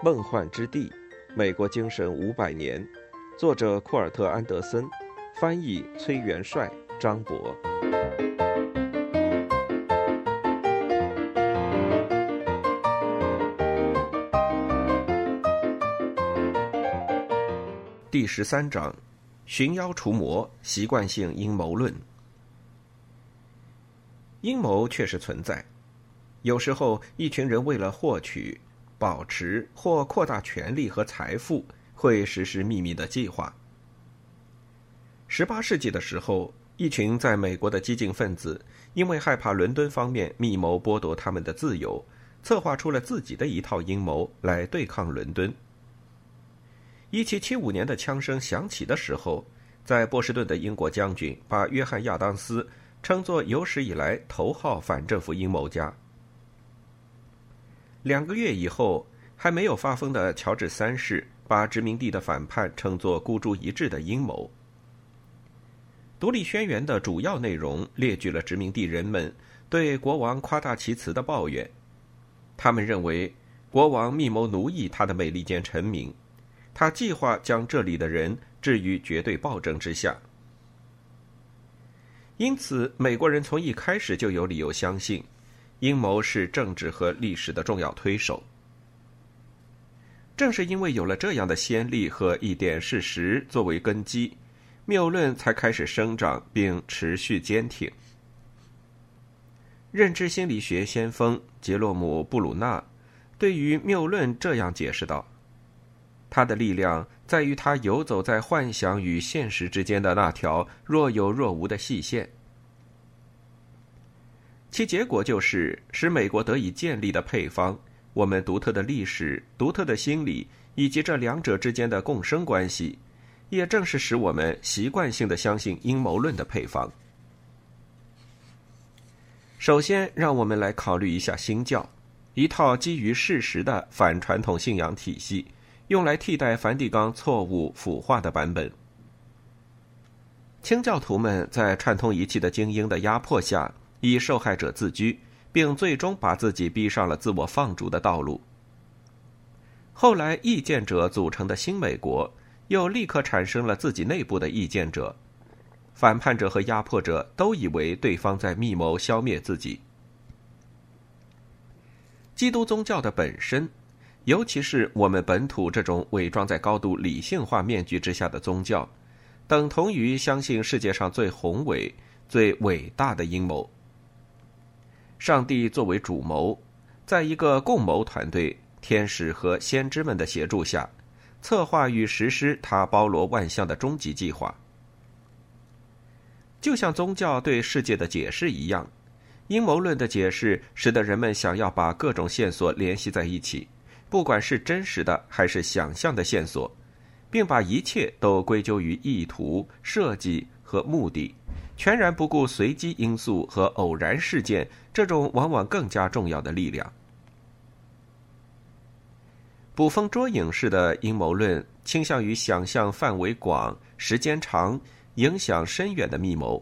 梦幻之地，美国精神五百年，作者库尔特·安德森，翻译崔元帅、张博。第十三章：寻妖除魔，习惯性阴谋论。阴谋确实存在，有时候一群人为了获取。保持或扩大权力和财富，会实施秘密的计划。十八世纪的时候，一群在美国的激进分子因为害怕伦敦方面密谋剥夺他们的自由，策划出了自己的一套阴谋来对抗伦敦。一七七五年的枪声响起的时候，在波士顿的英国将军把约翰亚当斯称作有史以来头号反政府阴谋家。两个月以后，还没有发疯的乔治三世把殖民地的反叛称作孤注一掷的阴谋。独立宣言的主要内容列举了殖民地人们对国王夸大其词的抱怨，他们认为国王密谋奴役他的美利坚臣民，他计划将这里的人置于绝对暴政之下。因此，美国人从一开始就有理由相信。阴谋是政治和历史的重要推手。正是因为有了这样的先例和一点事实作为根基，谬论才开始生长并持续坚挺。认知心理学先锋杰洛姆·布鲁纳对于谬论这样解释道：“他的力量在于他游走在幻想与现实之间的那条若有若无的细线。”其结果就是使美国得以建立的配方，我们独特的历史、独特的心理以及这两者之间的共生关系，也正是使我们习惯性的相信阴谋论的配方。首先，让我们来考虑一下新教，一套基于事实的反传统信仰体系，用来替代梵蒂冈错误腐化的版本。清教徒们在串通一气的精英的压迫下。以受害者自居，并最终把自己逼上了自我放逐的道路。后来，意见者组成的新美国又立刻产生了自己内部的意见者，反叛者和压迫者都以为对方在密谋消灭自己。基督宗教的本身，尤其是我们本土这种伪装在高度理性化面具之下的宗教，等同于相信世界上最宏伟、最伟大的阴谋。上帝作为主谋，在一个共谋团队、天使和先知们的协助下，策划与实施他包罗万象的终极计划。就像宗教对世界的解释一样，阴谋论的解释使得人们想要把各种线索联系在一起，不管是真实的还是想象的线索，并把一切都归咎于意图、设计和目的。全然不顾随机因素和偶然事件这种往往更加重要的力量。捕风捉影式的阴谋论倾向于想象范围广、时间长、影响深远的密谋。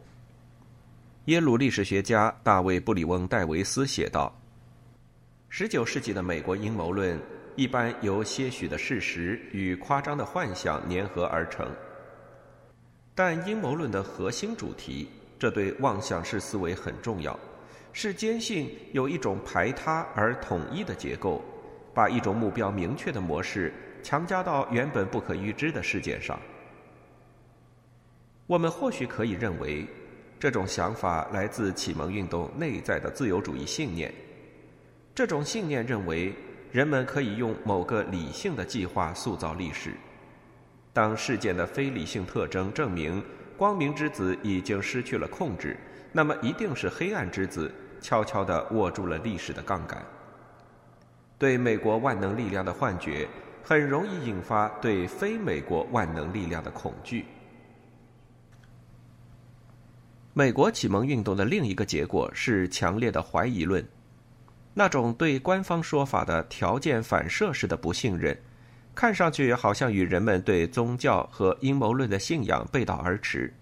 耶鲁历史学家大卫·布里翁·戴维斯写道：“十九世纪的美国阴谋论一般由些许的事实与夸张的幻想粘合而成。”但阴谋论的核心主题，这对妄想式思维很重要，是坚信有一种排他而统一的结构，把一种目标明确的模式强加到原本不可预知的事件上。我们或许可以认为，这种想法来自启蒙运动内在的自由主义信念。这种信念认为，人们可以用某个理性的计划塑造历史。当事件的非理性特征证明光明之子已经失去了控制，那么一定是黑暗之子悄悄地握住了历史的杠杆。对美国万能力量的幻觉，很容易引发对非美国万能力量的恐惧。美国启蒙运动的另一个结果是强烈的怀疑论，那种对官方说法的条件反射式的不信任。看上去好像与人们对宗教和阴谋论的信仰背道而驰。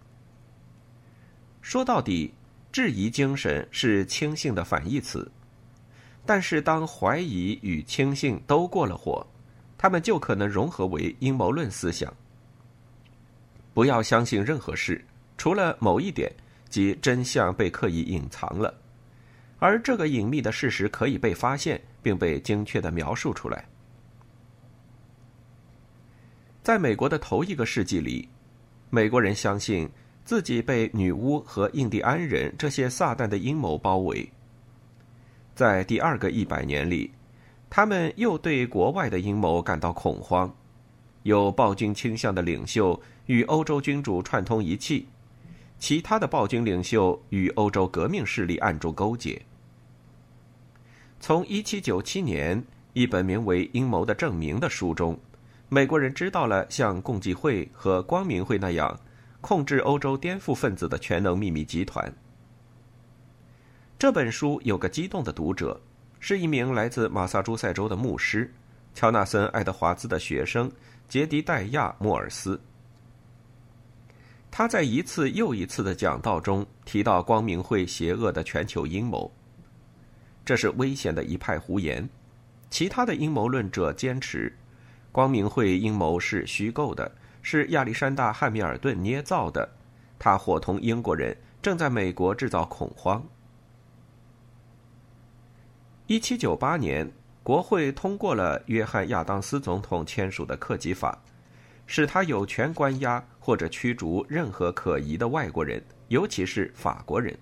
说到底，质疑精神是轻信的反义词。但是，当怀疑与轻信都过了火，他们就可能融合为阴谋论思想。不要相信任何事，除了某一点，即真相被刻意隐藏了，而这个隐秘的事实可以被发现，并被精确的描述出来。在美国的头一个世纪里，美国人相信自己被女巫和印第安人这些撒旦的阴谋包围。在第二个一百年里，他们又对国外的阴谋感到恐慌，有暴君倾向的领袖。与欧洲君主串通一气，其他的暴君领袖与欧洲革命势力暗中勾结。从1797年一本名为《阴谋的证明》的书中，美国人知道了像共济会和光明会那样控制欧洲颠覆分子的全能秘密集团。这本书有个激动的读者，是一名来自马萨诸塞州的牧师，乔纳森·爱德华兹的学生杰迪戴亚·莫尔斯。他在一次又一次的讲道中提到光明会邪恶的全球阴谋，这是危险的一派胡言。其他的阴谋论者坚持，光明会阴谋是虚构的，是亚历山大·汉密尔顿捏造的。他伙同英国人正在美国制造恐慌。一七九八年，国会通过了约翰·亚当斯总统签署的克己法。使他有权关押或者驱逐任何可疑的外国人，尤其是法国人，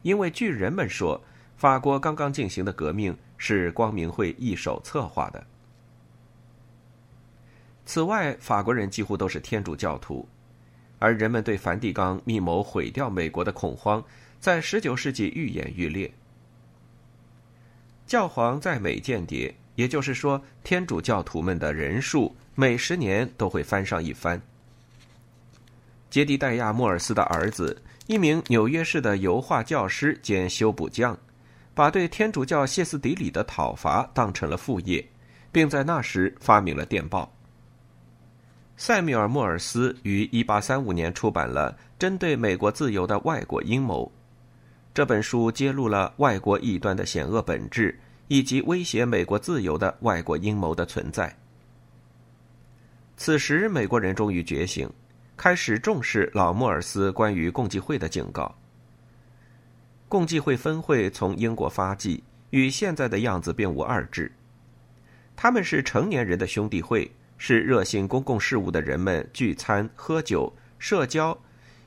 因为据人们说，法国刚刚进行的革命是光明会一手策划的。此外，法国人几乎都是天主教徒，而人们对梵蒂冈密谋毁掉美国的恐慌，在十九世纪愈演愈烈。教皇在美间谍，也就是说，天主教徒们的人数。每十年都会翻上一番。杰迪戴亚·莫尔斯的儿子，一名纽约市的油画教师兼修补匠，把对天主教歇斯底里的讨伐当成了副业，并在那时发明了电报。塞缪尔·莫尔斯于1835年出版了针对美国自由的外国阴谋，这本书揭露了外国异端的险恶本质，以及威胁美国自由的外国阴谋的存在。此时，美国人终于觉醒，开始重视老莫尔斯关于共济会的警告。共济会分会从英国发迹，与现在的样子并无二致。他们是成年人的兄弟会，是热心公共事务的人们聚餐、喝酒、社交，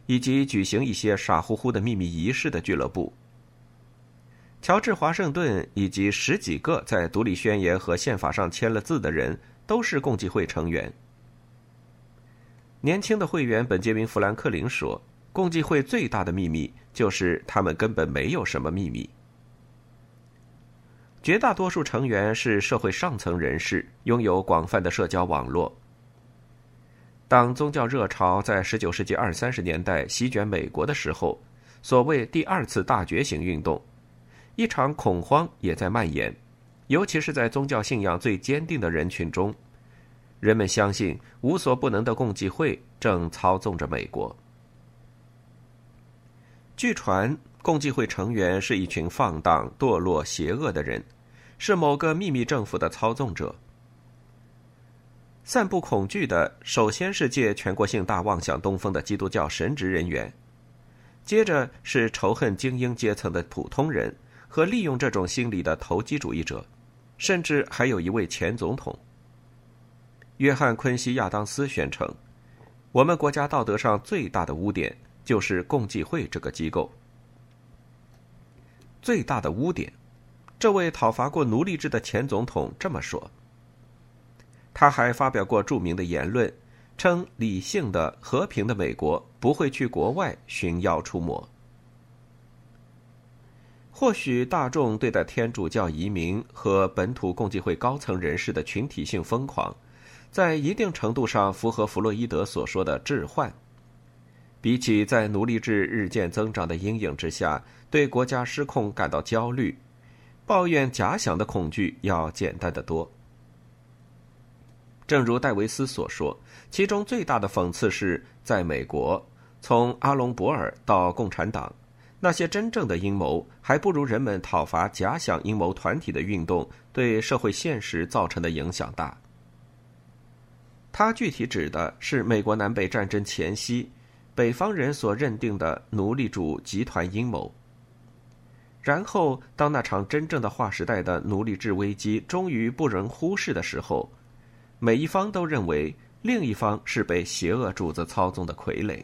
以及举行一些傻乎乎的秘密仪式的俱乐部。乔治·华盛顿以及十几个在独立宣言和宪法上签了字的人，都是共济会成员。年轻的会员本杰明·富兰克林说：“共济会最大的秘密就是他们根本没有什么秘密。绝大多数成员是社会上层人士，拥有广泛的社交网络。当宗教热潮在19世纪二三十年代席卷美国的时候，所谓第二次大觉醒运动，一场恐慌也在蔓延，尤其是在宗教信仰最坚定的人群中。”人们相信无所不能的共济会正操纵着美国。据传，共济会成员是一群放荡、堕落、邪恶的人，是某个秘密政府的操纵者。散布恐惧的，首先是借全国性大妄想东风的基督教神职人员，接着是仇恨精英阶层的普通人和利用这种心理的投机主义者，甚至还有一位前总统。约翰·昆西亚当斯宣称：“我们国家道德上最大的污点就是共济会这个机构。最大的污点。”这位讨伐过奴隶制的前总统这么说。他还发表过著名的言论，称理性的、和平的美国不会去国外寻妖出没。或许大众对待天主教移民和本土共济会高层人士的群体性疯狂。在一定程度上符合弗洛伊德所说的置换，比起在奴隶制日渐增长的阴影之下对国家失控感到焦虑，抱怨假想的恐惧要简单的多。正如戴维斯所说，其中最大的讽刺是在美国，从阿隆博尔到共产党，那些真正的阴谋还不如人们讨伐假想阴谋团体的运动对社会现实造成的影响大。它具体指的是美国南北战争前夕，北方人所认定的奴隶主集团阴谋。然后，当那场真正的划时代的奴隶制危机终于不容忽视的时候，每一方都认为另一方是被邪恶主子操纵的傀儡。